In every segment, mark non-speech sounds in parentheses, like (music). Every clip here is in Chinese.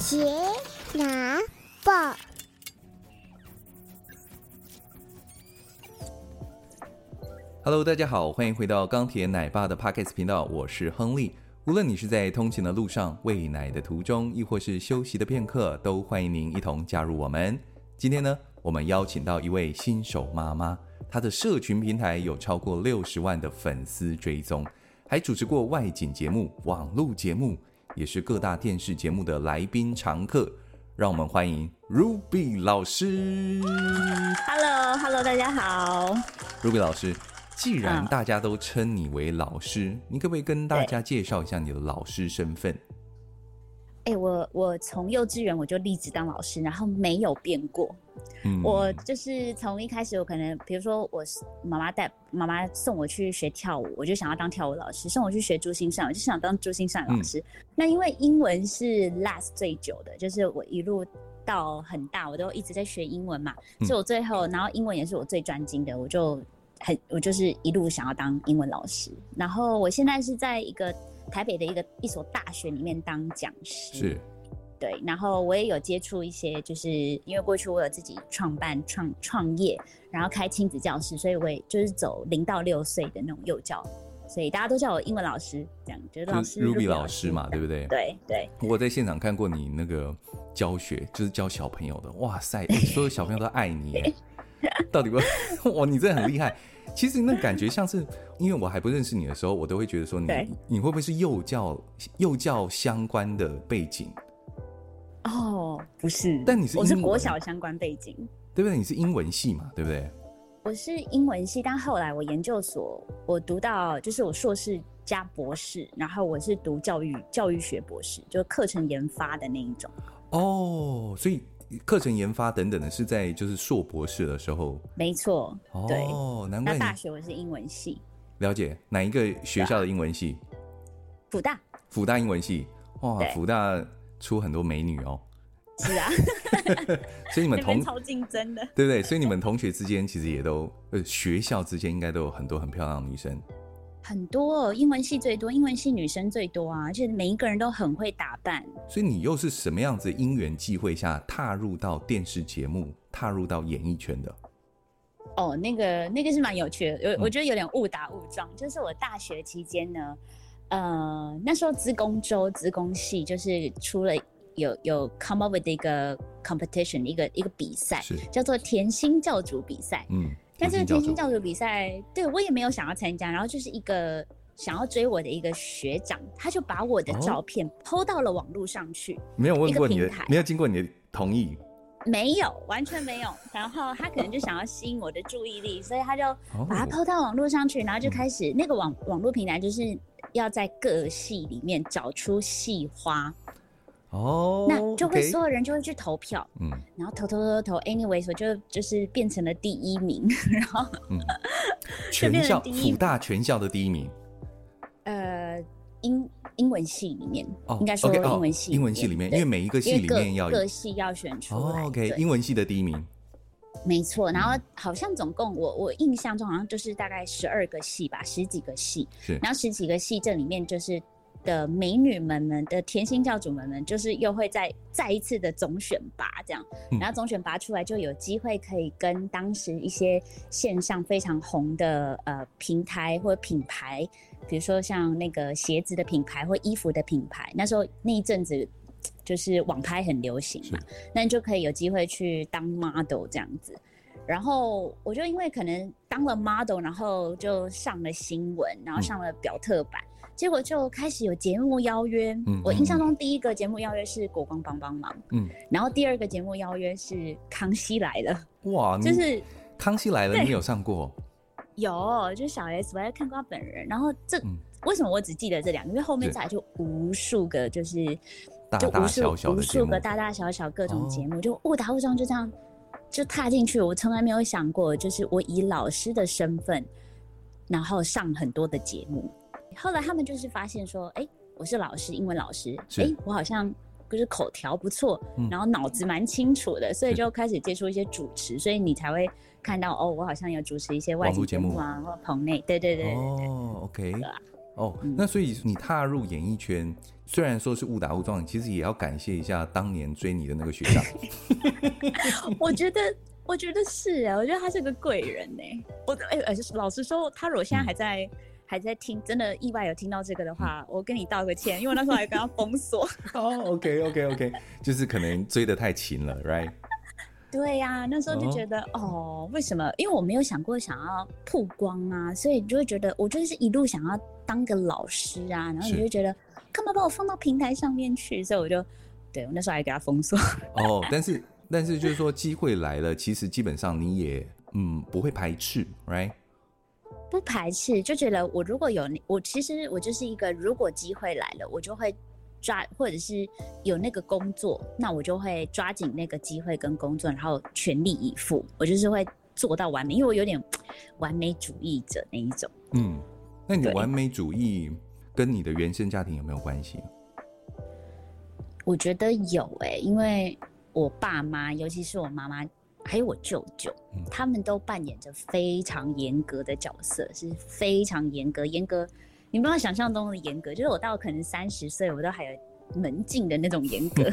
杰拿报，Hello，大家好，欢迎回到钢铁奶爸的 Podcast 频道，我是亨利。无论你是在通勤的路上、喂奶的途中，亦或是休息的片刻，都欢迎您一同加入我们。今天呢，我们邀请到一位新手妈妈，她的社群平台有超过六十万的粉丝追踪，还主持过外景节目、网络节目。也是各大电视节目的来宾常客，让我们欢迎 Ruby 老师。Hello，Hello，大家好。Ruby 老师，既然大家都称你为老师，你可不可以跟大家介绍一下你的老师身份？哎、欸，我我从幼稚园我就立志当老师，然后没有变过。嗯，我就是从一开始，我可能比如说我妈妈带妈妈送我去学跳舞，我就想要当跳舞老师；送我去学珠心算，我就想当珠心算老师。嗯、那因为英文是 last 最久的，就是我一路到很大，我都一直在学英文嘛，嗯、所以我最后，然后英文也是我最专精的，我就很我就是一路想要当英文老师。然后我现在是在一个。台北的一个一所大学里面当讲师，是，对，然后我也有接触一些，就是因为过去我有自己创办创创业，然后开亲子教室，所以我也就是走零到六岁的那种幼教，所以大家都叫我英文老师，这样就是老师 Ruby 老师嘛，对不对？对对。我在现场看过你那个教学，就是教小朋友的，哇塞，(laughs) 所有小朋友都爱你，到底不？(laughs) 哇，你真的很厉害。其实那感觉像是，因为我还不认识你的时候，我都会觉得说你你会不会是幼教幼教相关的背景？哦，不是，但你是我是国小相关背景，对不对？你是英文系嘛，对不对？我是英文系，但后来我研究所我读到就是我硕士加博士，然后我是读教育教育学博士，就课程研发的那一种。哦，所以。课程研发等等的，是在就是硕博士的时候，没错。对哦，难怪。那大学我是英文系。了解哪一个学校的英文系？辅大。辅大英文系，哇，辅大出很多美女哦。是啊。(laughs) 所以你们同超竞争的，对不对？所以你们同学之间其实也都呃，学校之间应该都有很多很漂亮的女生。很多英文系最多，英文系女生最多啊，而且每一个人都很会打扮。所以你又是什么样子因缘际会下踏入到电视节目，踏入到演艺圈的？哦，那个那个是蛮有趣的，有、嗯、我觉得有点误打误撞。就是我大学期间呢，呃，那时候资工周资工系就是出了有有 come up with 的一个 competition 一个一个比赛，是叫做甜心教主比赛。嗯。但是甜心教主比赛，对我也没有想要参加，然后就是一个想要追我的一个学长，他就把我的照片 po 到了网络上去，没有问过你的，没有经过你的同意，没有，完全没有。然后他可能就想要吸引我的注意力，所以他就把它 po 到网络上去，然后就开始那个网网络平台就是要在各系里面找出系花。哦，那就会所有人就会去投票，嗯，然后投投投投，anyway，我就就是变成了第一名，然后，嗯，全校辅大全校的第一名，呃，英英文系里面，哦，应该说英文系，英文系里面，因为每一个系里面要各系要选出来，OK，英文系的第一名，没错，然后好像总共我我印象中好像就是大概十二个系吧，十几个系，是，然后十几个系这里面就是。的美女们们的甜心教主们们，就是又会再再一次的总选拔这样，然后总选拔出来就有机会可以跟当时一些线上非常红的呃平台或品牌，比如说像那个鞋子的品牌或衣服的品牌，那时候那一阵子就是网拍很流行嘛，那你就可以有机会去当 model 这样子。然后我就因为可能当了 model，然后就上了新闻，然后上了表特版。嗯结果就开始有节目邀约，嗯，我印象中第一个节目邀约是《国光帮帮忙》，嗯，然后第二个节目邀约是《康熙来了》，哇，就是《康熙来了》，你有上过？有，就是小 S，我还看过他本人。然后这、嗯、为什么我只记得这两个？因为后面再来就无数个，就是就无数大大小小无数个大大小小各种节目，哦、就误打误撞就这样就踏进去。我从来没有想过，就是我以老师的身份，然后上很多的节目。后来他们就是发现说，哎、欸，我是老师，英文老师，哎、欸，我好像就是口条不错，嗯、然后脑子蛮清楚的，所以就开始接触一些主持，所以你才会看到哦，我好像有主持一些外景节目啊，或棚内，对对对对对。哦，OK，哦，那所以你踏入演艺圈，虽然说是误打误撞，其实也要感谢一下当年追你的那个学长。(laughs) 我觉得，我觉得是啊，我觉得他是个贵人呢。我哎哎，老实说，他如果现在还在、嗯、还在听，真的意外有听到这个的话，嗯、我跟你道个歉，因为那时候还跟他封锁。(laughs) 哦，OK OK OK，就是可能追得太勤了，Right？对呀、啊，那时候就觉得哦，哦，为什么？因为我没有想过想要曝光啊，所以你就会觉得，我就是一路想要当个老师啊，然后你就会觉得，干嘛把我放到平台上面去？所以我就，对我那时候还给他封锁。哦，但是但是就是说机会来了，其实基本上你也嗯不会排斥，right？不排斥，就觉得我如果有我其实我就是一个，如果机会来了，我就会。抓或者是有那个工作，那我就会抓紧那个机会跟工作，然后全力以赴。我就是会做到完美，因为我有点 (tsk) 完美主义者那一种。嗯，那你完美主义跟你的原生家庭有没有关系？我觉得有诶、欸，因为我爸妈，尤其是我妈妈，还有我舅舅，嗯、他们都扮演着非常严格的角色，是非常严格，严格。你不要想象中的严格，就是我到可能三十岁，我都还有门禁的那种严格。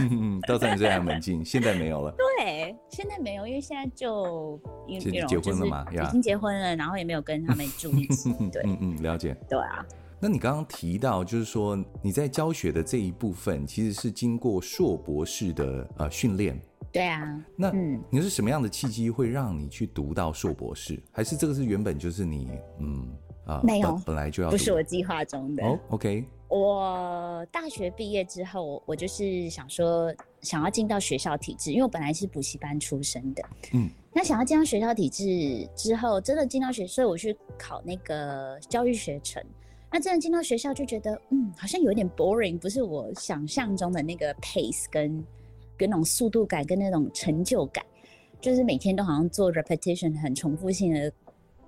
到三十岁还有门禁，现在没有了。对，现在没有，因为现在就因为结婚了嘛，已经结婚了，然后也没有跟他们住一起。对，嗯嗯，了解。对啊。那你刚刚提到，就是说你在教学的这一部分，其实是经过硕博士的呃训练。对啊。那你是什么样的契机会让你去读到硕博士？还是这个是原本就是你嗯？啊，没有，本来就要不是我计划中的。哦，OK。我大学毕业之后，我就是想说，想要进到学校体制，因为我本来是补习班出身的。嗯，那想要进到学校体制之后，真的进到学，所以我去考那个教育学程。那真的进到学校，就觉得，嗯，好像有点 boring，不是我想象中的那个 pace 跟跟那种速度感跟那种成就感，就是每天都好像做 repetition 很重复性的。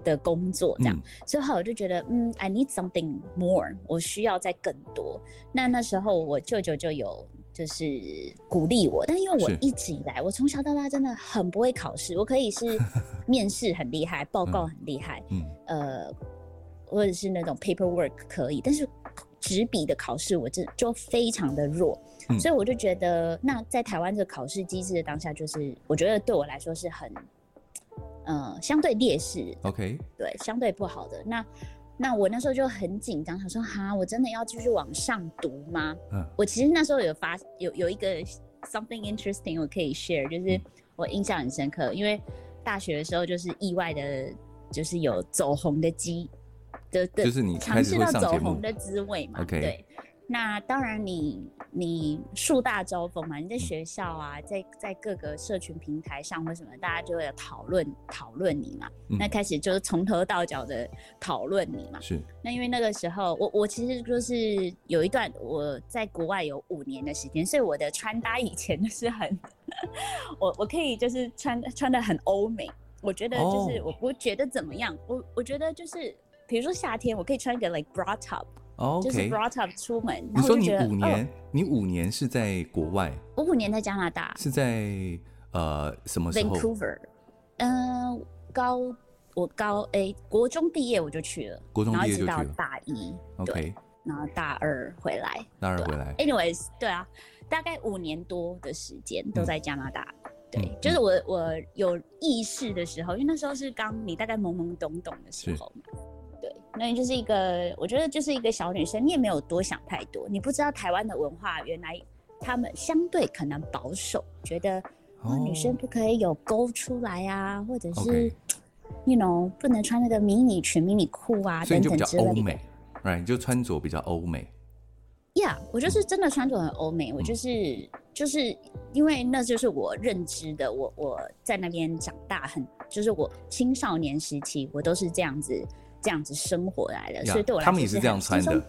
的工作这样，嗯、所以后来我就觉得，嗯，I need something more，我需要再更多。那那时候我舅舅就有就是鼓励我，但因为我一直以来，我从小到大真的很不会考试，我可以是 (laughs) 面试很厉害，报告很厉害，嗯，呃，或者是那种 paperwork 可以，但是纸笔的考试我这就非常的弱，嗯、所以我就觉得，那在台湾这个考试机制的当下，就是我觉得对我来说是很。呃，相对劣势，OK，对，相对不好的。那那我那时候就很紧张，想说哈，我真的要继续往上读吗？嗯，我其实那时候有发有有一个 something interesting 我可以 share，就是我印象很深刻，嗯、因为大学的时候就是意外的，就是有走红的机的的，就是你尝试到走红的滋味嘛，OK，对。那当然你，你你树大招风嘛，你在学校啊，在在各个社群平台上或什么，大家就会讨论讨论你嘛。嗯、那开始就是从头到脚的讨论你嘛。是。那因为那个时候，我我其实就是有一段我在国外有五年的时间，所以我的穿搭以前就是很，我我可以就是穿穿的很欧美，我觉得就是我不觉得怎么样，我我觉得就是比如说夏天我可以穿一个 like bra top。Okay. 就是 brought up 出门。你说你五年，哦、你五年是在国外？我五年在加拿大。是在呃什么时候？Vancouver。嗯、呃，高我高 A 国中毕业我就去了，国中毕业就去了，然后一直到大一。OK。然后大二回来。大二回来。Anyways，对啊，大概五年多的时间都在加拿大。嗯、对，就是我我有意识的时候，因为那时候是刚你大概懵懵懂懂的时候。对，那你就是一个，我觉得就是一个小女生，你也没有多想太多，你不知道台湾的文化原来他们相对可能保守，觉得哦，女生不可以有勾出来啊，或者是 you know 不能穿那个迷你裙、迷你裤啊等等之类的。欧美，right？就穿着比较欧美。Yeah，我就是真的穿着很欧美，嗯、我就是就是因为那就是我认知的，我我在那边长大很，就是我青少年时期我都是这样子。这样子生活来的，所以对我来说，他们也是这样穿的，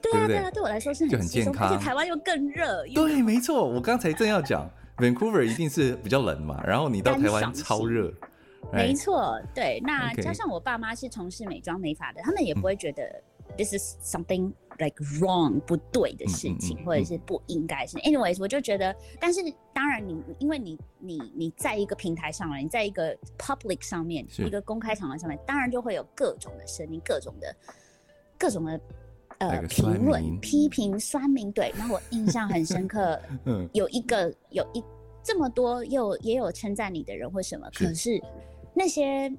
对啊，对啊，对我来说是很很健康，而且台湾又更热。对，没错，我刚才正要讲，(laughs) Vancouver 一定是比较冷嘛，然后你到台湾 (laughs) 超热，没错，对。那加上我爸妈是从事美妆美发的，他们也不会觉得 this is something like wrong 不对的事情，或者是不应该是。Anyways，我就觉得，但是当然你因为你你你在一个平台上了，你在一个 public 上面，一个公开场合上面，当然就会有各种的声音，各种的各种的呃评论、批评、酸民，对，那我印象很深刻，(laughs) 嗯，有一个有一这么多又也有称赞你的人或什么，是。可是那些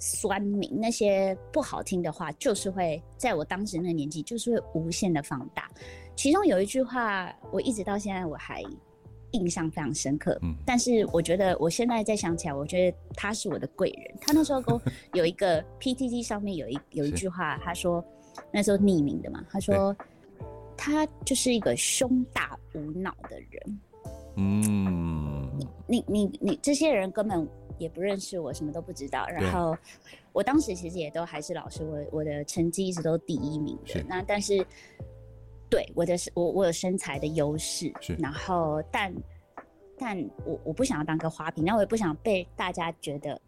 酸民那些不好听的话，就是会在我当时那个年纪，就是会无限的放大。其中有一句话，我一直到现在我还。印象非常深刻，嗯，但是我觉得我现在再想起来，我觉得他是我的贵人。他那时候跟我有一个 PTT 上面有一 (laughs) 有一句话，他说那时候匿名的嘛，他说他就是一个胸大无脑的人。嗯，你你你这些人根本也不认识我，什么都不知道。然后我当时其实也都还是老师，我我的成绩一直都第一名的。那但是。对，我的我我有身材的优势，是然后但但我我不想要当个花瓶，那我也不想被大家觉得，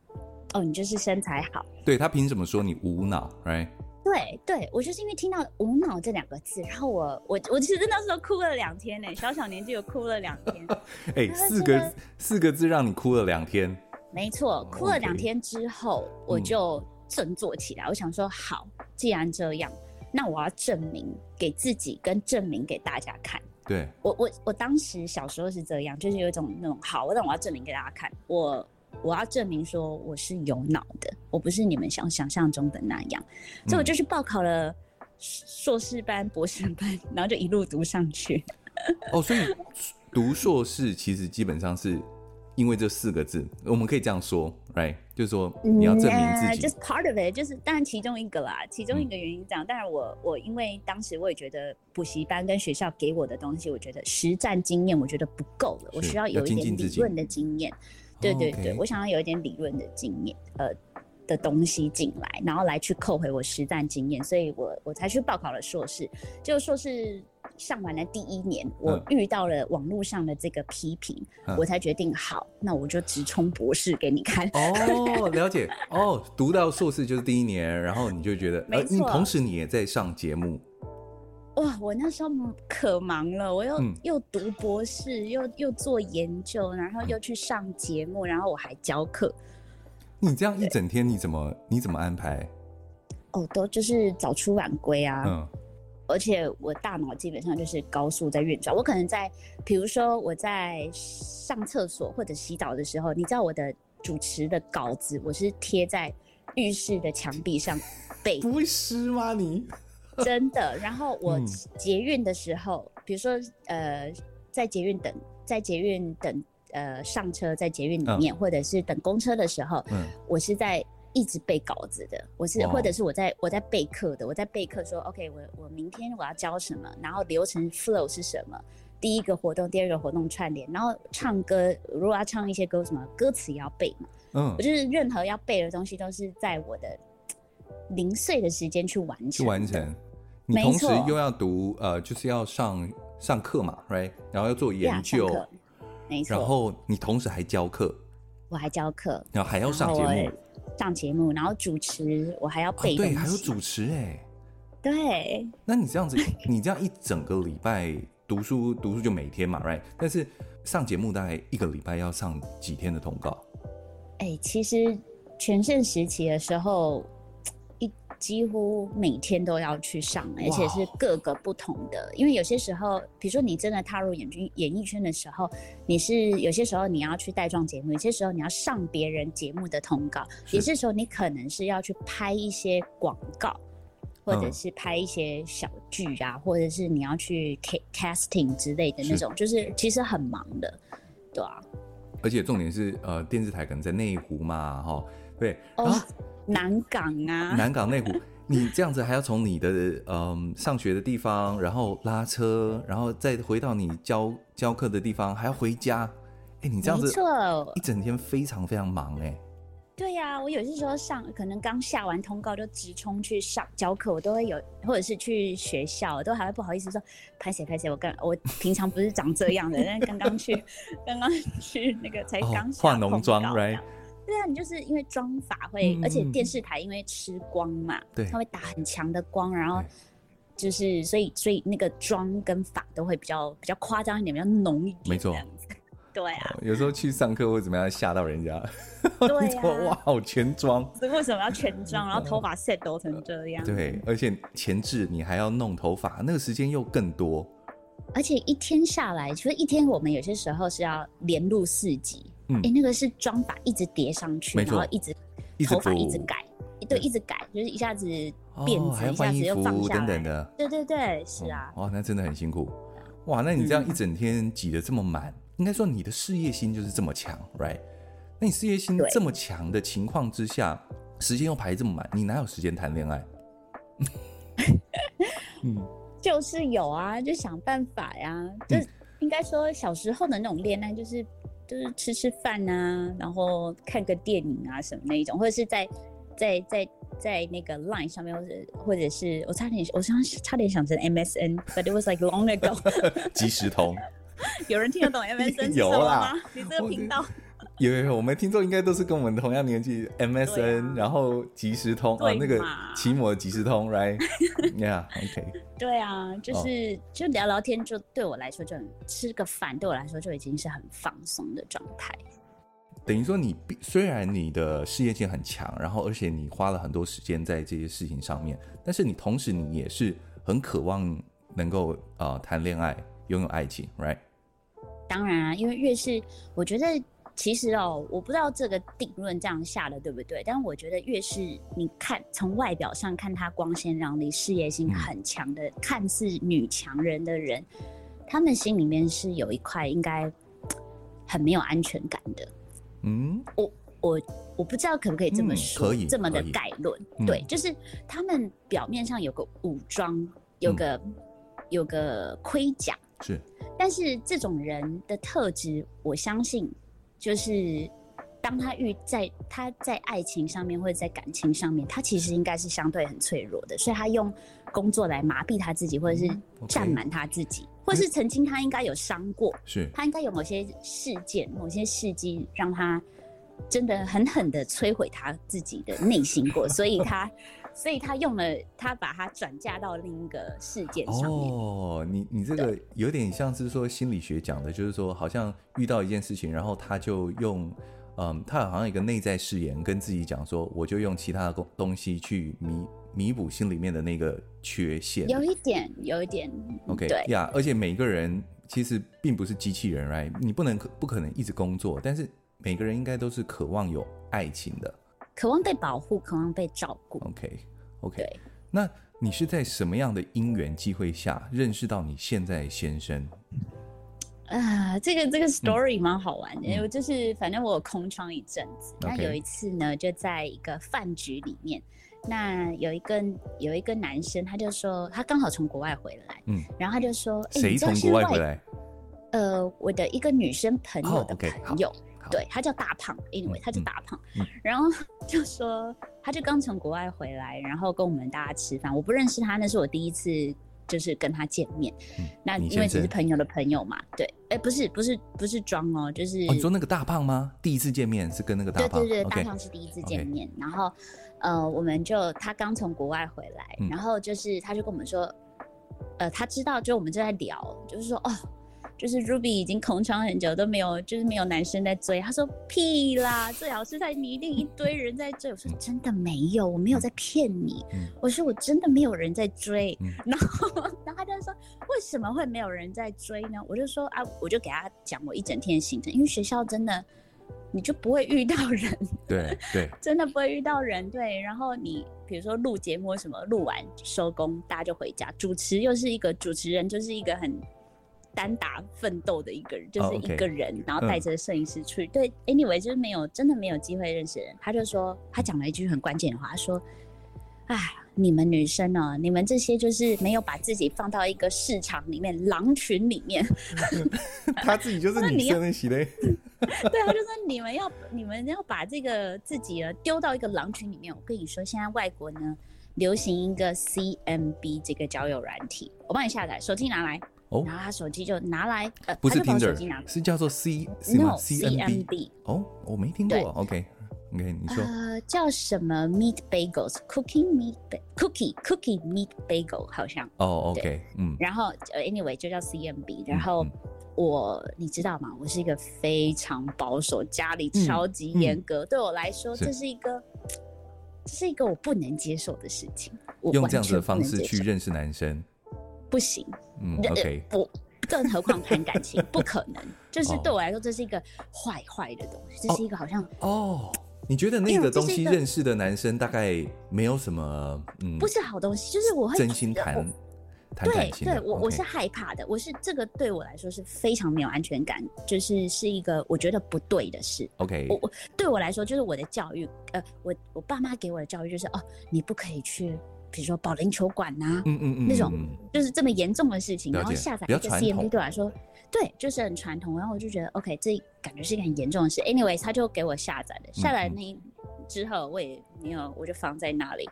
哦，你就是身材好。对，他凭什么说你无脑？Right？对对，我就是因为听到“无脑”这两个字，然后我我我其实那时候哭了两天呢，小小年纪有哭了两天。(laughs) 哎、欸，四个四个字让你哭了两天。没错，哭了两天之后我就振作起来，嗯、我想说，好，既然这样。那我要证明给自己，跟证明给大家看。对，我我我当时小时候是这样，就是有一种那种好，但我要证明给大家看，我我要证明说我是有脑的，我不是你们想想象中的那样，所以我就去报考了硕士班、博士班，(laughs) 然后就一路读上去。(laughs) 哦，所以 (laughs) 读硕士其实基本上是。因为这四个字，我们可以这样说，right？就是说你要证明自己。Just part of it，就是当然其中一个啦，其中一个原因这样。当然、嗯、我我因为当时我也觉得补习班跟学校给我的东西，我觉得实战经验我觉得不够了，我需要有一点理论的经验。对对对，我想要有一点理论的经验，呃的东西进来，然后来去扣回我实战经验，所以我我才去报考了硕士。就硕士。上完了第一年，我遇到了网络上的这个批评，嗯、我才决定好，那我就直冲博士给你看。哦，(laughs) 了解。哦，读到硕士就是第一年，然后你就觉得，没错、呃。同时你也在上节目。哇，我那时候可忙了，我又、嗯、又读博士，又又做研究，然后又去上节目，然后我还教课。你这样一整天，你怎么你怎么安排？哦，都就是早出晚归啊。嗯。而且我大脑基本上就是高速在运转。我可能在，比如说我在上厕所或者洗澡的时候，你知道我的主持的稿子，我是贴在浴室的墙壁上背。不会湿吗你？(laughs) 真的。然后我捷运的时候，嗯、比如说呃，在捷运等，在捷运等呃上车，在捷运里面，嗯、或者是等公车的时候，嗯、我是在。一直背稿子的，我是或者是我在我在备课的，我在备课说，OK，我我明天我要教什么，然后流程 flow 是什么，第一个活动，第二个活动串联，然后唱歌，如果要唱一些歌，什么歌词也要背嘛，嗯，我就是任何要背的东西都是在我的零碎的时间去完成，去完成，你同时又要读，呃，就是要上上课嘛，right，然后要做研究，没错，然后你同时还教课，我还教课，然后还要上节目。上节目，然后主持，我还要背、哦。对，还有主持哎。对。那你这样子，你这样一整个礼拜读书，读书就每天嘛，right？但是上节目大概一个礼拜要上几天的通告？哎，其实全盛时期的时候。几乎每天都要去上，而且是各个不同的。因为有些时候，比如说你真的踏入演军演艺圈的时候，你是有些时候你要去带状节目，有些时候你要上别人节目的通告，有些时候你可能是要去拍一些广告，或者是拍一些小剧啊，嗯、或者是你要去 casting 之类的那种，是就是其实很忙的，对啊。而且重点是，呃，电视台可能在内湖嘛，哈，对，哦。然后南港啊，南港内湖，你这样子还要从你的嗯上学的地方，然后拉车，然后再回到你教教课的地方，还要回家，哎，你这样子，一整天非常非常忙哎。对呀、啊，我有些时候上可能刚下完通告就直冲去上教课，我都会有，或者是去学校，我都还会不好意思说拍谁拍谁，我刚我平常不是长这样的，但刚刚去刚刚去那个才刚化浓妆，right？对啊，你就是因为妆法会，嗯、而且电视台因为吃光嘛，对，它会打很强的光，然后就是所以所以那个妆跟发都会比较比较夸张一点，比较浓一点，没错。对啊，有时候去上课或怎么样吓到人家，对啊，(laughs) 哇，好全妆，为什么要全妆？然后头发 set 都成这样，对，而且前置你还要弄头发，那个时间又更多，而且一天下来，其实一天我们有些时候是要连录四集，哎、那个是妆发一直叠上去，然后一直头发一直改，对，一直改，就是一下子辫子，哦、一下子又放下，等等的，对对对，是啊，哇，那真的很辛苦。哇，那你这样一整天挤得这么满，嗯、应该说你的事业心就是这么强，right？那你事业心这么强的情况之下，时间又排这么满，你哪有时间谈恋爱？(laughs) 嗯，就是有啊，就想办法呀。就应该说小时候的那种恋爱，就是就是吃吃饭啊，然后看个电影啊什么那一种，或者是在在在。在那个 Line 上面，或者或者是我差点，我想差点想成 MSN，but it was like long ago。(laughs) 即时通，(laughs) 有人听得懂 MSN 有吗，你这个频道有有有，我们听众应该都是跟我们同样年纪。MSN，、啊、然后即时通啊，那个奇摩即时通，right？Yeah，OK。(laughs) 对啊，就是、哦、就聊聊天，就对我来说就很吃个饭，对我来说就已经是很放松的状态。等于说，你虽然你的事业性很强，然后而且你花了很多时间在这些事情上面，但是你同时你也是很渴望能够呃谈恋爱、拥有爱情，right？当然啊，因为越是我觉得其实哦，我不知道这个定论这样下的对不对，但我觉得越是你看从外表上看她光鲜亮丽、事业心很强的、嗯、看似女强人的人，他们心里面是有一块应该很没有安全感的。嗯，我我我不知道可不可以这么说，嗯、可以这么的概论，嗯、对，就是他们表面上有个武装，有个、嗯、有个盔甲，是，但是这种人的特质，我相信就是当他遇在他在爱情上面或者在感情上面，他其实应该是相对很脆弱的，所以他用工作来麻痹他自己，或者是占满他自己。或是曾经他应该有伤过，是他应该有某些事件、某些事迹让他真的狠狠的摧毁他自己的内心过，所以他，(laughs) 所以他用了他把它转嫁到另一个事件上面。哦，你你这个有点像是说心理学讲的，就是说好像遇到一件事情，然后他就用，嗯，他好像一个内在誓言跟自己讲说，我就用其他的东东西去弥弥补心里面的那个。缺陷有一点，有一点。OK，对呀，而且每个人其实并不是机器人，right？你不能不可能一直工作，但是每个人应该都是渴望有爱情的，渴望被保护，渴望被照顾。OK，OK。对那你是在什么样的因缘机会下认识到你现在先生？啊，这个这个 story 蛮好玩的，就是反正我有空窗一阵子，那.有一次呢，就在一个饭局里面。那有一个有一个男生，他就说他刚好从国外回来，嗯，然后他就说，谁从国外回来？呃，我的一个女生朋友的朋友，对，他叫大胖，anyway，他叫大胖，然后就说他就刚从国外回来，然后跟我们大家吃饭，我不认识他，那是我第一次就是跟他见面，那因为只是朋友的朋友嘛，对，哎，不是不是不是装哦，就是你说那个大胖吗？第一次见面是跟那个大胖，对对对，大胖是第一次见面，然后。呃，我们就他刚从国外回来，嗯、然后就是他就跟我们说，呃，他知道就我们就在聊，就是说哦，就是 Ruby 已经空窗很久都没有，就是没有男生在追。他说屁啦，最好是在你一定一堆人在追。我说真的没有，我没有在骗你。嗯、我说我真的没有人在追。嗯、然后，然后他就说为什么会没有人在追呢？我就说啊，我就给他讲我一整天的行程，因为学校真的。你就不会遇到人，(laughs) 对对，真的不会遇到人，对。然后你比如说录节目什么，录完收工，大家就回家。主持又是一个主持人，就是一个很单打奋斗的一个人，就是一个人，oh, okay. 然后带着摄影师去。嗯、对，anyway，就是没有真的没有机会认识人。他就说，他讲了一句很关键的话，他说：“哎，你们女生呢、啊？你们这些就是没有把自己放到一个市场里面，狼群里面。(laughs) ”他自己就是女生的系列。(laughs) 对啊，就说你们要你们要把这个自己呢丢到一个狼群里面。我跟你说，现在外国呢流行一个 CMB 这个交友软体，我帮你下载，手机拿来。哦。然后他手机就拿来，呃，不是 Tinder，是叫做 C No CMB。哦，我没听过。OK OK，你说。呃，叫什么 Meat Bagels，Cooking Meat Cookie Cookie Meat Bagel，好像。哦，OK，嗯。然后呃，Anyway 就叫 CMB，然后。我你知道吗？我是一个非常保守，家里超级严格，对我来说这是一个，这是一个我不能接受的事情。我用这样子的方式去认识男生，不行。嗯，OK，不，更何况谈感情，不可能。(laughs) 就是对我来说，这是一个坏坏的东西，这是一个好像哦。你觉得那个东西认识的男生大概没有什么，嗯，不是好东西，就是我会真心谈。对对，我我是害怕的，我是这个对我来说是非常没有安全感，就是是一个我觉得不对的事。OK，我我对我来说就是我的教育，呃，我我爸妈给我的教育就是哦，你不可以去，比如说保龄球馆呐，嗯嗯嗯，那种就是这么严重的事情，然后下载一个 CMV 对我来说，对，就是很传统，然后我就觉得 OK，这感觉是一个很严重的事。Anyways，他就给我下载了，下载那。之后我也没有，我就放在那里。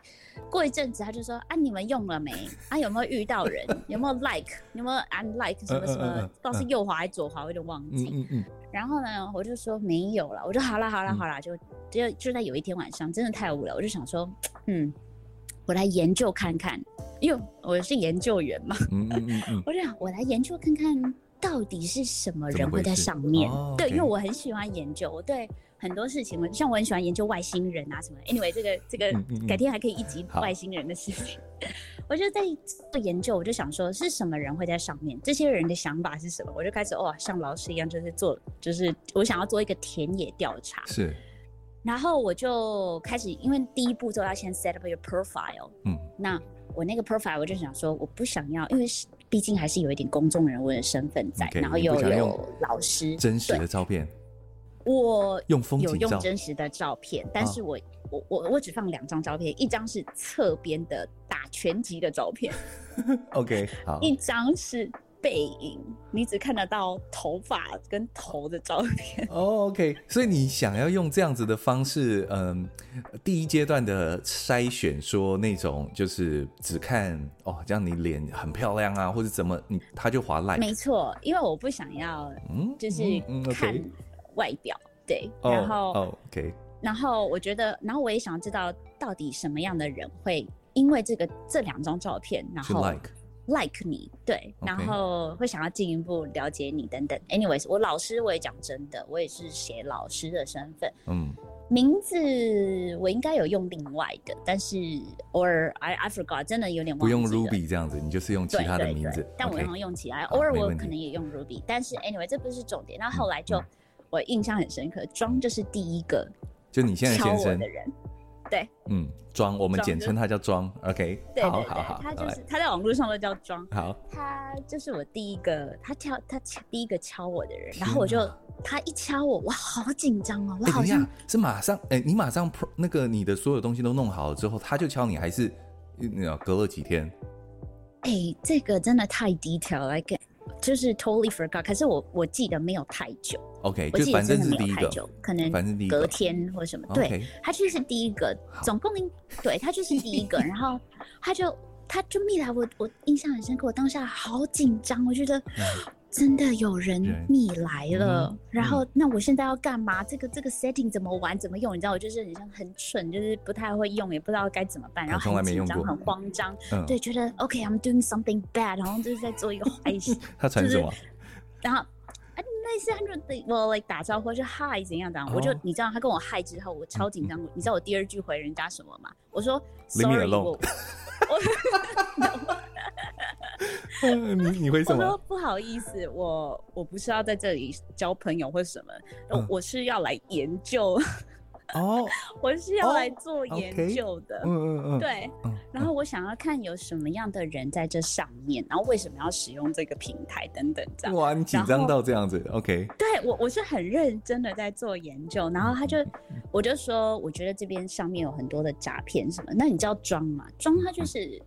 过一阵子他就说：“啊，你们用了没？啊，有没有遇到人？有没有 like？有没有 unlike (laughs) 什么什么？不知道是右滑还是左滑，我有点忘记。嗯嗯嗯、然后呢，我就说没有了。我说好了好了好了，就就就在有一天晚上，真的太无聊，我就想说，嗯，我来研究看看，因为我是研究员嘛。嗯嗯嗯嗯、(laughs) 我就想我来研究看看，到底是什么人会在上面？哦、对因为我很喜欢研究，我对。很多事情，我像我很喜欢研究外星人啊什么。Anyway，这个这个改天还可以一集外星人的事情。(laughs) 我就在做研究，我就想说是什么人会在上面？这些人的想法是什么？我就开始哦，像老师一样，就是做，就是我想要做一个田野调查。是。然后我就开始，因为第一步骤要先 set up your profile。嗯。那我那个 profile，我就想说，我不想要，因为是毕竟还是有一点公众人物的身份在，okay, 然后又有老师真实的照片。我用风景有用真实的照片，但是我、哦、我我我只放两张照片，一张是侧边的打拳击的照片，OK，好，(laughs) 一张是背影，你只看得到头发跟头的照片。哦、oh,，OK，所以你想要用这样子的方式，嗯，第一阶段的筛选，说那种就是只看哦，这样你脸很漂亮啊，或者怎么，你他就划 like。没错，因为我不想要，嗯，就是看。外表对，然后、oh,，OK，然后我觉得，然后我也想知道到底什么样的人会因为这个这两张照片，然后 like like 你，对.然后会想要进一步了解你等等。Anyways，我老师我也讲真的，我也是写老师的身份，嗯，名字我应该有用另外的，但是 or I I forgot，真的有点忘记。不用 Ruby 这样子，你就是用其他的名字.但我好像用起来，偶尔我可能也用 Ruby，但是 Anyway，这不是重点。那后，后来就。嗯我印象很深刻，庄就是第一个，就你现在先生的人，对，嗯，庄，我们简称他叫庄，OK，对，好好好，他就是他在网络上都叫庄，好，他就是我第一个，他敲他第一个敲我的人，然后我就他一敲我，我好紧张哦，我好像是马上，哎，你马上那个你的所有东西都弄好了之后，他就敲你，还是那隔了几天？哎，这个真的太 detail 了，like 就是 totally forgot，可是我我记得没有太久，OK，就反正是第一个，可能反正隔天或什么，对，他就是第一个，总共对他就是第一个，然后他就他就密来我，我印象很深刻，我当下好紧张，我觉得。真的有人密来了，嗯、然后、嗯、那我现在要干嘛？这个这个 setting 怎么玩怎么用？你知道我就是很像很蠢，就是不太会用，也不知道该怎么办，然后很紧张很慌张、嗯，对，觉得 OK I'm doing something bad，然后就是在做一个坏事。(laughs) 他传什么？就是、然后啊，那次他就我 like 打招呼就 hi 怎样怎样，哦、我就你知道他跟我 hi 之后，我超紧张、嗯。你知道我第二句回人家什么吗？我说 sorry 我。(laughs) (laughs) (laughs) 你你会什么？我说不好意思，我我不是要在这里交朋友或什么，嗯、我是要来研究。(laughs) 哦，我是要来做研究的。嗯嗯嗯，对嗯。然后我想要看有什么样的人在这上面，然后为什么要使用这个平台等等这样。哇，你紧张到这样子？OK。对我我是很认真的在做研究，然后他就、嗯、我就说，我觉得这边上面有很多的诈骗什么。那你知道装吗？装他就是。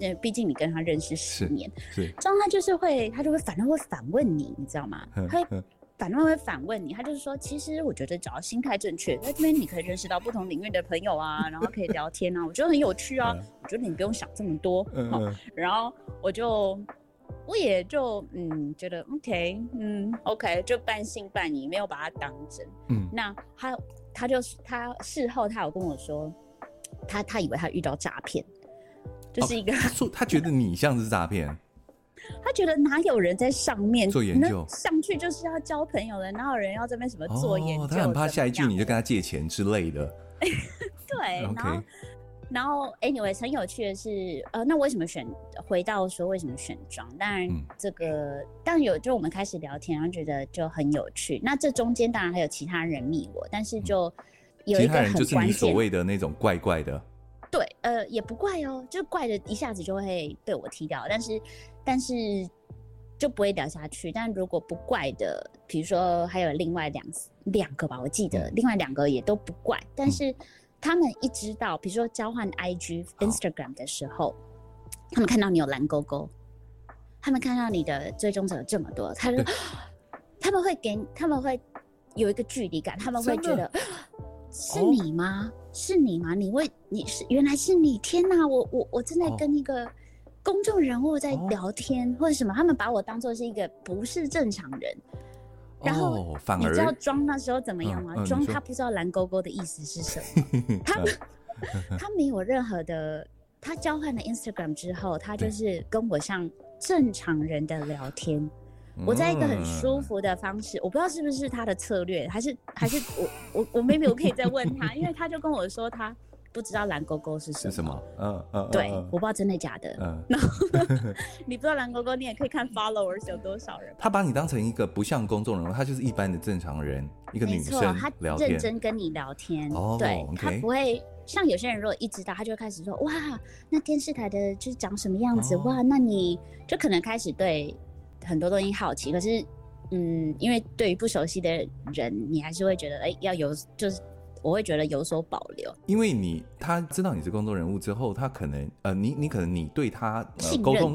呃，毕竟你跟他认识十年，是，这样他就是会，他就会反正会反问你，你知道吗？他会反正会反问你，他就是说，其实我觉得只要心态正确，在这边你可以认识到不同领域的朋友啊，然后可以聊天啊，我觉得很有趣啊。我觉得你不用想这么多，嗯，嗯，然后我就我也就嗯觉得 OK，嗯 OK，就半信半疑，没有把他当真。嗯，那他他就是他事后他有跟我说，他他以为他遇到诈骗。就是一个、哦，他说他觉得你像是诈骗，(laughs) 他觉得哪有人在上面做研究，上去就是要交朋友的，哪有人要这边什么做研究？哦，他很怕下一句你就跟他借钱之类的。(laughs) 对，然后。然后，anyway，很有趣的是，呃，那为什么选？回到说为什么选装？当然，这个、嗯、当然有，就我们开始聊天，然后觉得就很有趣。那这中间当然还有其他人密我，但是就有一个很关键，就是你所谓的那种怪怪的。对，呃，也不怪哦，就怪的一下子就会被我踢掉，但是但是就不会聊下去。但如果不怪的，比如说还有另外两两个吧，我记得、嗯、另外两个也都不怪，但是。嗯他们一知道，比如说交换 IG、Instagram 的时候，他们看到你有蓝勾勾，他们看到你的追踪者这么多，他就 (gasps) 他们会给，他们会有一个距离感，他们会觉得是你吗？是你吗？你为你是原来是你？天哪！我我我正在跟一个公众人物在聊天，或者什么？他们把我当做是一个不是正常人。然后你知道装那时候怎么样吗？装、嗯嗯、他不知道蓝勾勾的意思是什么，(laughs) 他 (laughs) 他没有任何的，他交换了 Instagram 之后，他就是跟我像正常人的聊天，嗯、我在一个很舒服的方式，我不知道是不是他的策略，还是还是我我我 maybe 我可以再问他，因为他就跟我说他。不知道蓝勾勾是什么？是什么？嗯嗯，对，我不知道真的假的。嗯，然后 (laughs) 你不知道蓝勾勾，你也可以看 followers 有多少人。他把你当成一个不像公众人物，他就是一般的正常人，一个女生他认真跟你聊天。哦，对，他不会像有些人，如果一知道，他就开始说：“哇，那电视台的就是长什么样子？哇，那你就可能开始对很多东西好奇。可是，嗯，因为对于不熟悉的人，你还是会觉得，哎，要有就是。”我会觉得有所保留，因为你他知道你是公众人物之后，他可能呃，你你可能你对他呃沟通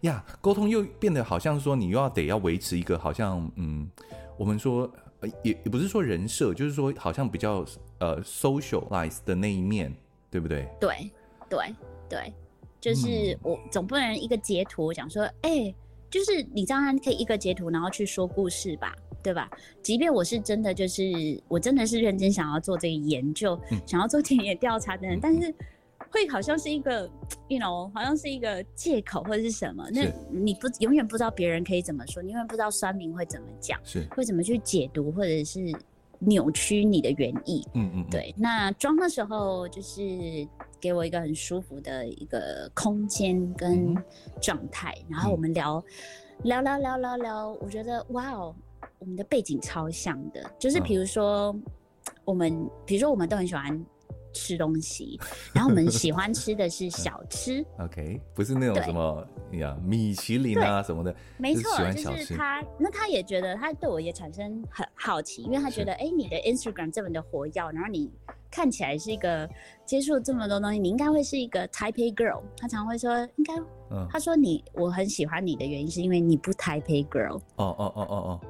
呀，沟通又变得好像说你又要得要维持一个好像嗯，我们说呃也也不是说人设，就是说好像比较呃 socialize 的那一面，对不对？对对对，就是我总不能一个截图讲说，哎、欸，就是你当然可以一个截图然后去说故事吧。对吧？即便我是真的，就是我真的是认真想要做这个研究，嗯、想要做田野调查的人，嗯、但是会好像是一个，you know，好像是一个借口或者是什么？那你不永远不知道别人可以怎么说，你永远不知道酸民会怎么讲，是会怎么去解读或者是扭曲你的原意。嗯，嗯嗯，对。那庄的时候就是给我一个很舒服的一个空间跟状态，嗯、然后我们聊、嗯、聊聊聊聊聊，我觉得哇哦。我们的背景超像的，就是比如说，我们比如说我们都很喜欢吃东西，(laughs) 然后我们喜欢吃的是小吃。OK，不是那种什么呀米其林啊什么的，没错，就是他。那他也觉得他对我也产生很好奇，因为他觉得哎，你的 Instagram 这么的活跃，然后你看起来是一个接触这么多东西，你应该会是一个 Taipei Girl。他常会说，应该，他说你我很喜欢你的原因是因为你不 Taipei Girl。哦哦哦哦哦。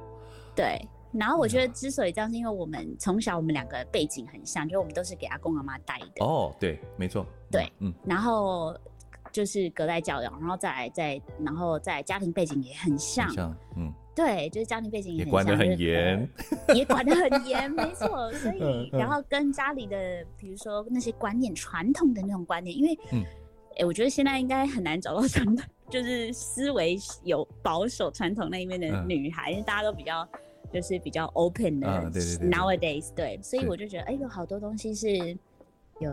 对，然后我觉得之所以这样，是因为我们从小我们两个背景很像，就是我们都是给阿公阿妈带的。哦，对，没错。对，嗯，然后就是隔代教养，然后再来再，然后在家庭背景也很像，很像，嗯，对，就是家庭背景也管得很严，(laughs) 也管得很严，没错。所以，然后跟家里的，比如说那些观念、传统的那种观念，因为，嗯，哎，我觉得现在应该很难找到传统。(laughs) 就是思维有保守传统那一面的女孩，因为大家都比较就是比较 open 的 nowadays，对，所以我就觉得，哎，有好多东西是有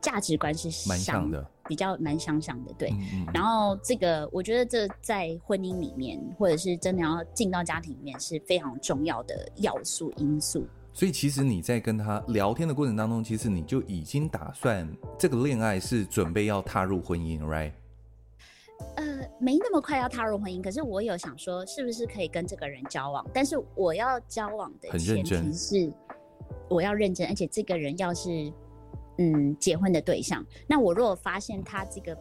价值观是蛮像的，比较蛮相像的，对。然后这个我觉得这在婚姻里面，或者是真的要进到家庭里面是非常重要的要素因素。所以其实你在跟他聊天的过程当中，其实你就已经打算这个恋爱是准备要踏入婚姻，right？呃，没那么快要踏入婚姻，可是我有想说，是不是可以跟这个人交往？但是我要交往的前提是，我要认真，而且这个人要是嗯结婚的对象。那我如果发现他这个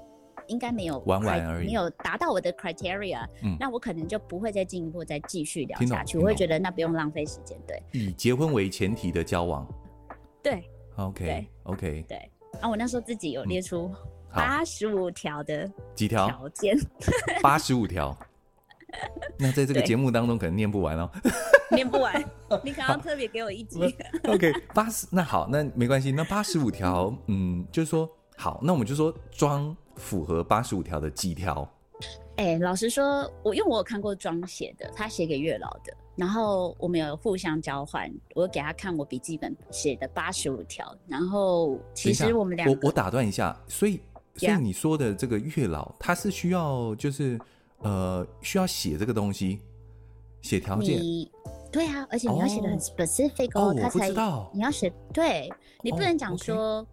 应该没有玩玩而已，没有达到我的 criteria，嗯，那我可能就不会再进一步再继续聊下去。我会觉得那不用浪费时间。对，以结婚为前提的交往。对，OK，对，OK，对。啊，我那时候自己有列出。八十五条的几条条件？(laughs) 八十五条。那在这个节目当中可能念不完哦，念不完。(laughs) 你刚刚特别给我一集。OK，八十那好，那没关系。那八十五条，嗯，就是说好，那我们就说装符合八十五条的几条？哎、欸，老实说，我因为我有看过庄写的，他写给月老的，然后我们有互相交换，我给他看我笔记本写的八十五条，然后其实我们两个，我我打断一下，所以所以你说的这个月老，他是需要就是呃需要写这个东西，写条件。对啊，而且你要写的很 specific 哦，哦，他才。你要写，对，你不能讲说，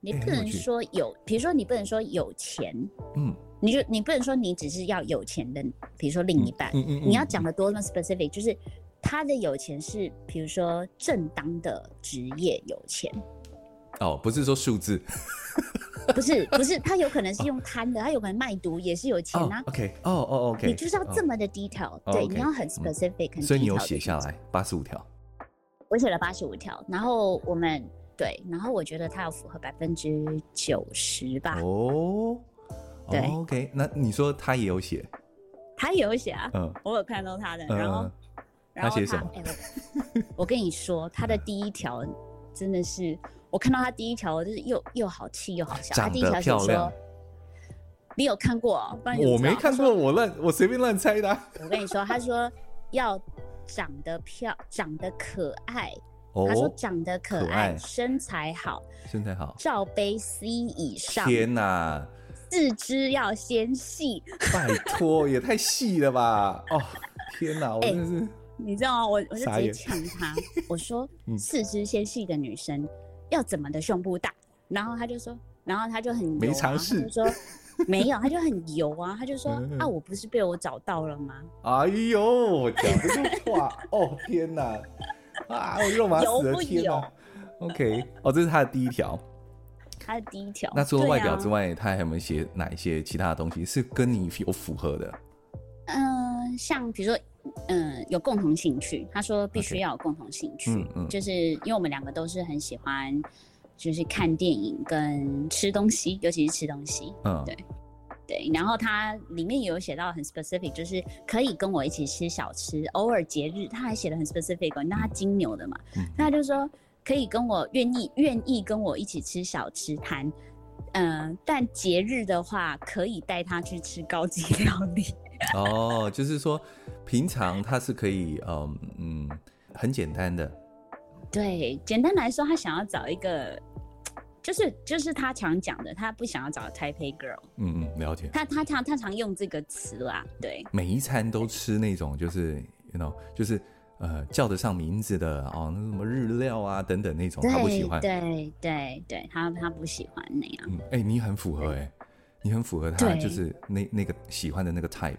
你不能说有，比如说你不能说有钱，嗯，你就你不能说你只是要有钱的，比如说另一半，嗯嗯，嗯，你要讲的多么 specific，就是他的有钱是，比如说正当的职业有钱。哦，不是说数字。不 (laughs) 是不是，他有可能是用贪的，他有可能卖毒也是有钱啊。Oh, OK，哦哦 OK，你就是要这么的 detail，、oh, 对你要很 specific。所以你有写下来八十五条，我写了八十五条，然后我们对，然后我觉得他要符合百分之九十吧。哦、oh, 对、oh,，OK，那你说他也有写，他也有写啊，嗯，我有看到他的，然后、嗯、然后他写什么、欸？(laughs) 我跟你说，他的第一条真的是。我看到他第一条就是又又好气又好笑。他第一条写说：“你有看过、喔？我没看过，我乱我随便乱猜的、啊。”我跟你说，他说要长得漂，长得可爱。哦、他说长得可爱，身材好，身材好，罩杯 C 以上。天哪！四肢要纤细。拜托，也太细了吧！哦，天哪！我 (laughs) 真的是，欸、你知道吗？我我就直接呛他，(laughs) 我说：“四肢纤细的女生。”要怎么的胸部大？然后他就说，然后他就很没尝试，就说没有，他就很油啊，他就说啊，我不是被我找到了吗？哎呦，讲这句话，哦天哪，啊，我肉麻死了，天哪！OK，哦，这是他的第一条，他的第一条。那除了外表之外，啊、他还有没有写哪一些其他的东西是跟你有符合的？嗯、呃，像比如说。嗯，有共同兴趣。他说必须要有共同兴趣.嗯嗯，就是因为我们两个都是很喜欢，就是看电影跟吃东西，尤其是吃东西。嗯，对对。然后他里面有写到很 specific，就是可以跟我一起吃小吃，偶尔节日他还写的很 specific。那他金牛的嘛，嗯、他就说可以跟我愿意愿意跟我一起吃小吃摊，嗯、呃，但节日的话可以带他去吃高级 (laughs) 料理。(laughs) 哦，就是说，平常他是可以，嗯嗯，很简单的。对，简单来说，他想要找一个，就是就是他常讲的，他不想要找 Taipei girl。嗯嗯，了解。他他常他常用这个词啦，对。每一餐都吃那种，就是 you know，就是呃叫得上名字的哦，那什么日料啊等等那种，他不喜欢。对对对，他他不喜欢那样。嗯，哎、欸，你很符合哎、欸。你很符合他，就是那那个喜欢的那个 type。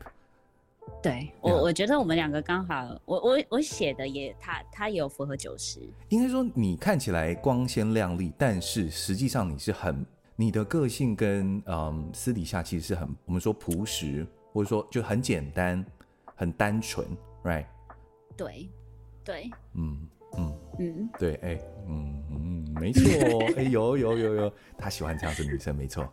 对我.我觉得我们两个刚好，我我我写的也，他他也有符合九十。应该说你看起来光鲜亮丽，但是实际上你是很，你的个性跟嗯私底下其实是很，我们说朴实，或者说就很简单，很单纯，right？对，对，嗯嗯嗯，对，哎、欸，嗯嗯，没错，哎、欸，有有有有，他喜欢这样子女生，没错。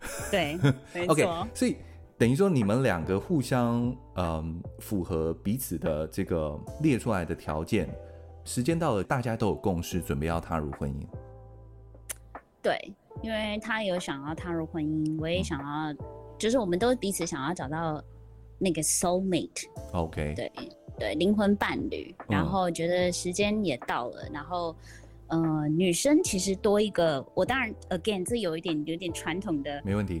(laughs) 对，OK，所以等于说你们两个互相嗯符合彼此的这个列出来的条件，时间到了，大家都有共识，准备要踏入婚姻。对，因为他有想要踏入婚姻，我也想要，嗯、就是我们都彼此想要找到那个 soul mate。OK，对对，灵魂伴侣，然后觉得时间也到了，然后。呃，女生其实多一个，我当然，again，这有一点有点传统的，没问题，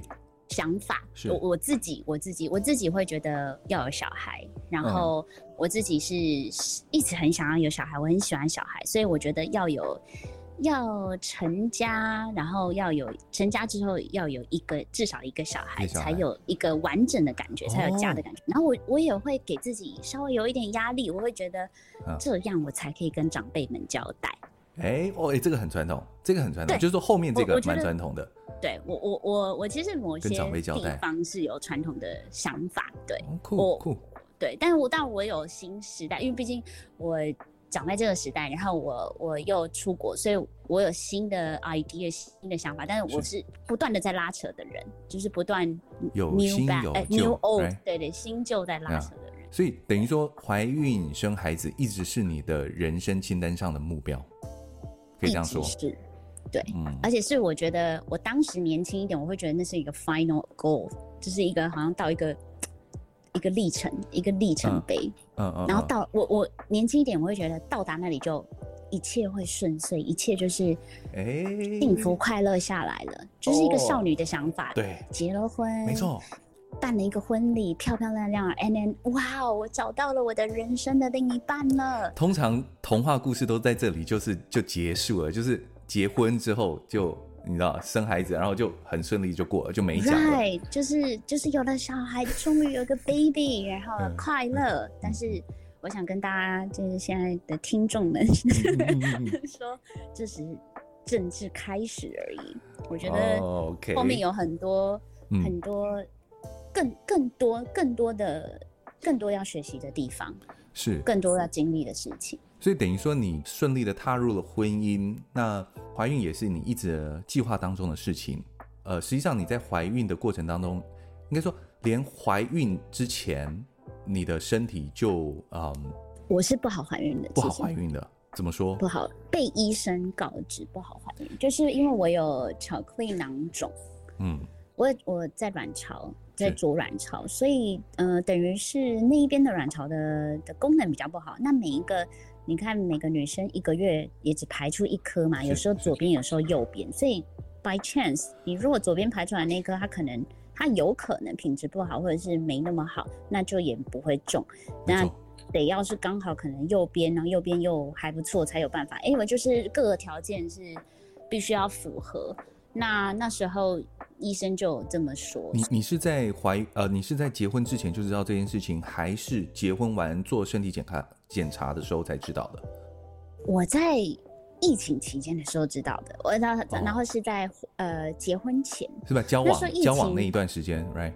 想法。我我自己我自己我自己会觉得要有小孩，然后我自己是一直很想要有小孩，我很喜欢小孩，所以我觉得要有要成家，然后要有成家之后要有一个至少一个小孩，小孩才有一个完整的感觉，才有家的感觉。哦、然后我我也会给自己稍微有一点压力，我会觉得这样我才可以跟长辈们交代。哎、欸，哦，哎、欸，这个很传统，这个很传统，就是说后面这个蛮传统的。对我，我，我，我其实某些地方是有传统的想法，对，酷酷，对，但是我但我有新时代，因为毕竟我长在这个时代，然后我我又出国，所以我有新的 idea、新的想法，但是我是不断的在拉扯的人，就是不断有新有旧、欸、，new old? 对对，新旧在拉扯的人。所以等于说，怀孕生孩子一直是你的人生清单上的目标。可以这样说，是，对、嗯，而且是我觉得我当时年轻一点，我会觉得那是一个 final goal，就是一个好像到一个一个历程，一个里程碑。嗯嗯，嗯。然后到我我年轻一点，我会觉得到达那里就一切会顺遂，一切就是哎幸福快乐下来了，欸、就是一个少女的想法。对，结了婚，没错。办了一个婚礼，漂漂亮亮，and then，哇，我找到了我的人生的另一半了。通常童话故事都在这里，就是就结束了，就是结婚之后就你知道生孩子，然后就很顺利就过了，就没讲了。对，就是就是有了小孩，终于有个 baby，然后快乐。嗯、但是我想跟大家，就是现在的听众们、嗯、(laughs) 说，这是政治开始而已。我觉得后面有很多、很多。嗯更更多更多的更多要学习的地方，是更多要经历的事情。所以等于说，你顺利的踏入了婚姻，那怀孕也是你一直计划当中的事情。呃，实际上你在怀孕的过程当中，应该说连怀孕之前，你的身体就嗯，我是不好怀孕的，不好怀孕的，怎么说？不好被医生告知不好怀孕，就是因为我有巧克力囊肿，嗯，我我在卵巢。在做卵巢，所以呃，等于是那一边的卵巢的的功能比较不好。那每一个，你看每个女生一个月也只排出一颗嘛，有时候左边，有时候右边。所以 by chance，你如果左边排出来那颗，它可能它有可能品质不好，或者是没那么好，那就也不会中。那得要是刚好可能右边，然后右边又还不错，才有办法。因为就是各个条件是必须要符合。那那时候医生就这么说。你你是在怀呃，你是在结婚之前就知道这件事情，还是结婚完做身体检查检查的时候才知道的？我在疫情期间的时候知道的。我然后然后是在、哦、呃结婚前是吧？交往交往那一段时间，right？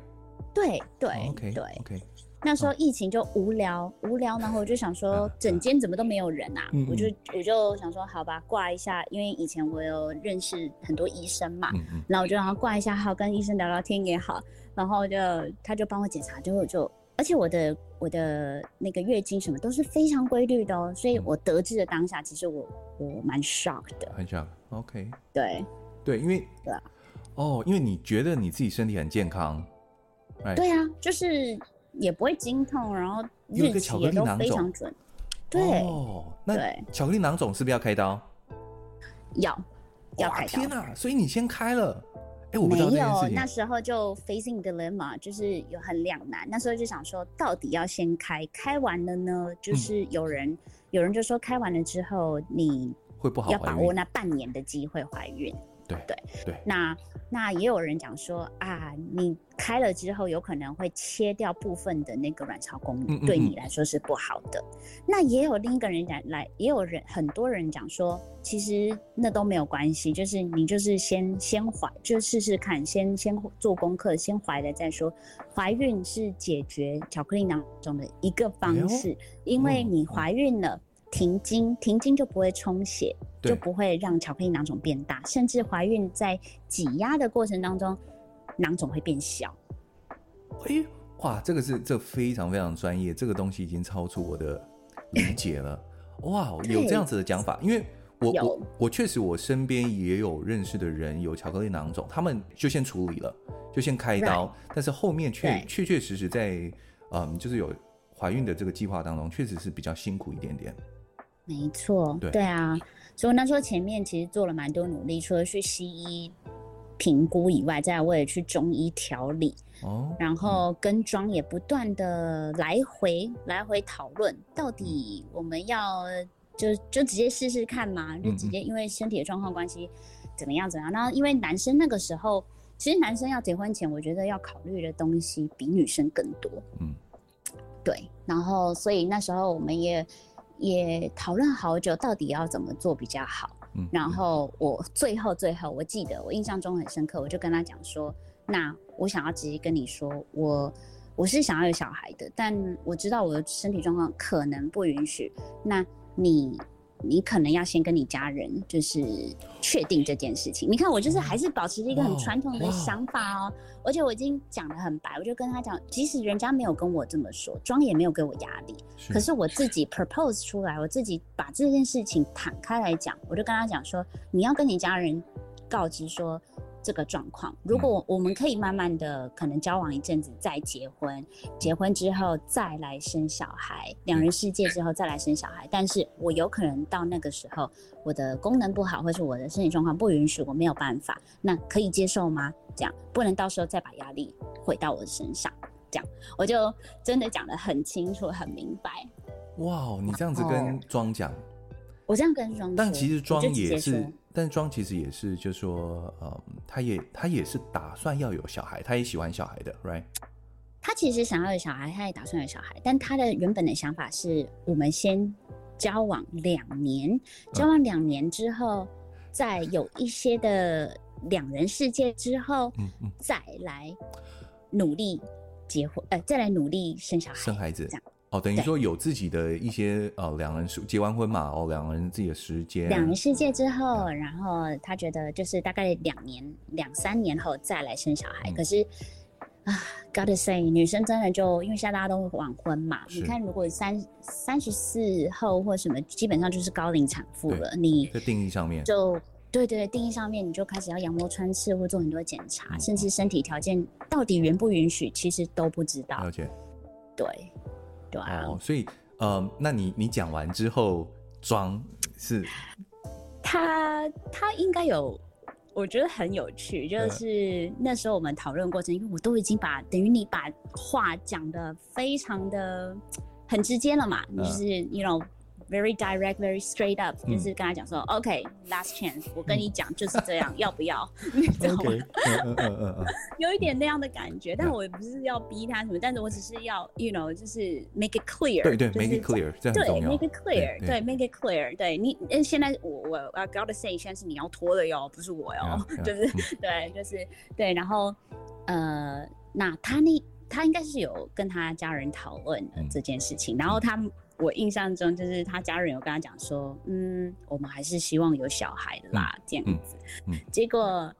对对、哦、OK 对 OK。那时候疫情就无聊、嗯、无聊，然后我就想说，整间怎么都没有人啊？嗯、我就我就想说，好吧，挂一下，因为以前我有认识很多医生嘛，嗯、然后我就让他挂一下号，跟医生聊聊天也好，然后就他就帮我检查，就就而且我的我的那个月经什么都是非常规律的哦，所以我得知的当下，其实我我蛮 shock 的，很 shock。OK，对对，因为对啊，哦，因为你觉得你自己身体很健康，对啊，就是。也不会经痛，然后日期也都非常准。(laughs) 对哦，那巧克力囊肿是不是要开刀？要，要开刀。天哪！所以你先开了？哎，我没有，那时候就 facing dilemma，就是有很两难。那时候就想说，到底要先开？开完了呢，就是有人、嗯、有人就说，开完了之后你会不好，要把握那半年的机会怀孕。对对对，那那也有人讲说啊，你开了之后有可能会切掉部分的那个卵巢功能，嗯嗯嗯，对你来说是不好的。那也有另一个人讲来，也有人很多人讲说，其实那都没有关系，就是你就是先先怀，就试试看，先先做功课，先怀了再说。怀孕是解决巧克力囊肿的一个方式，哎、因为你怀孕了。停经，停经就不会充血，就不会让巧克力囊肿变大，甚至怀孕在挤压的过程当中，囊肿会变小。哎，哇，这个是这非常非常专业，这个东西已经超出我的理解了。(laughs) 哇，有这样子的讲法，因为我我我确实我身边也有认识的人有巧克力囊肿，他们就先处理了，就先开刀，但是后面确确确实实在嗯，就是有怀孕的这个计划当中，确实是比较辛苦一点点。没错，对，对啊，所以那时候前面其实做了蛮多努力，除了去西医评估以外，再我也去中医调理，哦，然后跟庄也不断的来回、嗯、来回讨论，到底我们要就就直接试试看嘛，就直接。因为身体的状况关系怎么样怎么样，然后因为男生那个时候，其实男生要结婚前，我觉得要考虑的东西比女生更多，嗯，对，然后所以那时候我们也。也讨论好久，到底要怎么做比较好。嗯，然后我最后最后，我记得我印象中很深刻，我就跟他讲说：“那我想要直接跟你说，我我是想要有小孩的，但我知道我的身体状况可能不允许。那你。”你可能要先跟你家人就是确定这件事情。你看我就是还是保持着一个很传统的想法哦，而且我已经讲得很白，我就跟他讲，即使人家没有跟我这么说，庄也没有给我压力，可是我自己 propose 出来，我自己把这件事情坦开来讲，我就跟他讲说，你要跟你家人告知说，这个状况。如果我们可以慢慢的可能交往一阵子再结婚，结婚之后再来生小孩，两人世界之后再来生小孩，但是我有可能到那个时候我的功能不好，或是我的身体状况不允许，我没有办法，那可以接受吗？这样不能到时候再把压力回到我的身上，这样我就真的讲得很清楚、很明白。哇，你这样子跟庄讲，我这样跟庄说，但其实庄也是，但庄其实也是，就是说，嗯，他也他也是打算要有小孩，他也喜欢小孩的，right？他其实想要有小孩，他也打算有小孩，但他的原本的想法是我们先交往两年，交往两年之后，再有一些的两人世界之后，嗯嗯，再来努力结婚，呃，再来努力生小孩，生孩子这样。哦，等于说有自己的一些呃，两人结完婚嘛，哦，两人自己的时间，两人世界之后，然后他觉得就是大概两年、两三年后再来生小孩。嗯、可是啊，gotta say，女生真的就因为现在大家都晚婚嘛，你看如果三三十四后或什么，基本上就是高龄产妇了。你在定义上面就对对对，定义上面你就开始要羊膜穿刺或做很多检查，嗯、甚至身体条件到底允不允许，其实都不知道。了解，对。哦，所以，呃，那你你讲完之后，装是，他他应该有，我觉得很有趣，就是那时候我们讨论过程，因为我都已经把等于你把话讲的非常的很直接了嘛，就是 you know。Very direct, very straight up，、嗯、就是跟他讲说，OK，last、okay, chance，我跟你讲就是这样，(laughs) 要不要？(laughs) 你知道吗？嗯嗯嗯有一点那样的感觉，但我也不是要逼他什么，但是我只是要，you know，就是 make it clear，对对、就是、，make it clear，对，make it clear，对，对，make it clear，对你，现在我我我 gotta say，现在是你要脱的哟，不是我哟，yeah, yeah, (laughs) 就是、嗯、对，就是对，然后呃，那他那他应该是有跟他家人讨论这件事情，嗯、然后他。我印象中就是他家人有跟他讲说，嗯，我们还是希望有小孩的啦，嗯、这样子。嗯嗯、结果，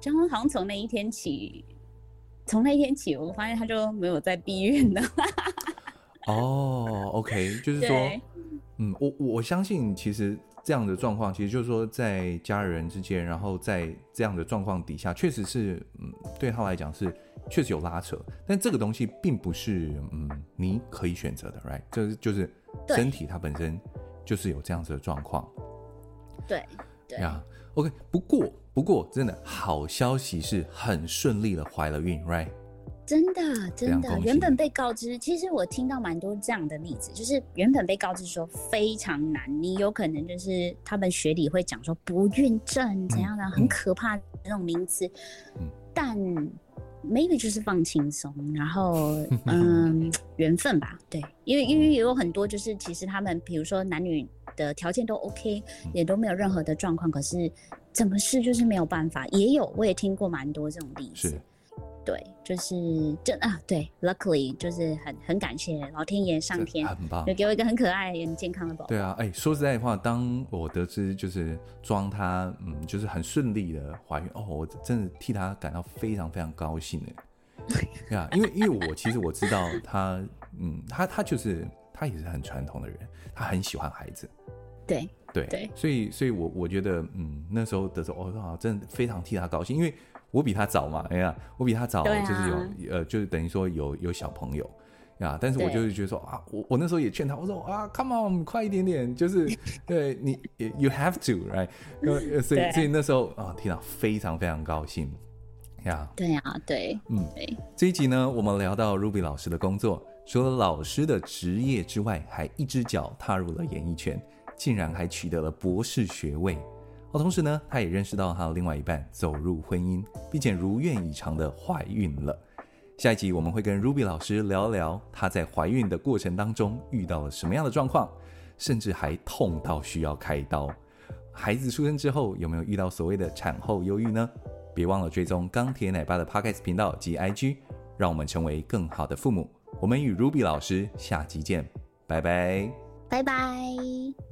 张好像从那一天起，从那一天起，我发现他就没有再避孕了。哦，OK，就是说，嗯，我我相信其实这样的状况，其实就是说在家人之间，然后在这样的状况底下，确实是，嗯，对他来讲是。确实有拉扯，但这个东西并不是嗯你可以选择的，right？这就是身体它本身就是有这样子的状况。对对呀、yeah，OK。不过不过真的好消息是很顺利的怀了孕，right？真的真的，原本被告知，其实我听到蛮多这样的例子，就是原本被告知说非常难，你有可能就是他们学理会讲说不孕症怎样的，嗯、很可怕的那种名词，嗯、但。Maybe 就是放轻松，然后 (laughs) 嗯，缘分吧，对，因为因为也有很多就是其实他们比如说男女的条件都 OK，也都没有任何的状况，可是怎么试就是没有办法，也有我也听过蛮多这种例子。是对，就是真啊，对，luckily 就是很很感谢老天爷上天，很棒，就给我一个很可爱、很健康的宝宝。对啊，哎、欸，说实在的话，当我得知就是装他嗯，就是很顺利的怀孕哦，我真的替他感到非常非常高兴哎。对啊，因为因为我其实我知道他嗯，他他就是他也是很传统的人，他很喜欢孩子。对对对，所以所以我我觉得嗯，那时候得知哦，好真的非常替他高兴，因为。我比他早嘛，哎呀，我比他早，就是有、啊、呃，就是等于说有有小朋友呀。但是我就是觉得说啊，我我那时候也劝他，我说啊，come on，快一点点，就是 (laughs) 对你，you have to，right？所以所以那时候啊，听到非常非常高兴呀。对呀，对，嗯，对。这一集呢，我们聊到 Ruby 老师的工作，除了老师的职业之外，还一只脚踏入了演艺圈，竟然还取得了博士学位。而，同时呢，他也认识到他的另外一半走入婚姻，并且如愿以偿的怀孕了。下一集我们会跟 Ruby 老师聊聊她在怀孕的过程当中遇到了什么样的状况，甚至还痛到需要开刀。孩子出生之后有没有遇到所谓的产后忧郁呢？别忘了追踪钢铁奶爸的 Podcast 频道及 IG，让我们成为更好的父母。我们与 Ruby 老师下集见，拜拜，拜拜。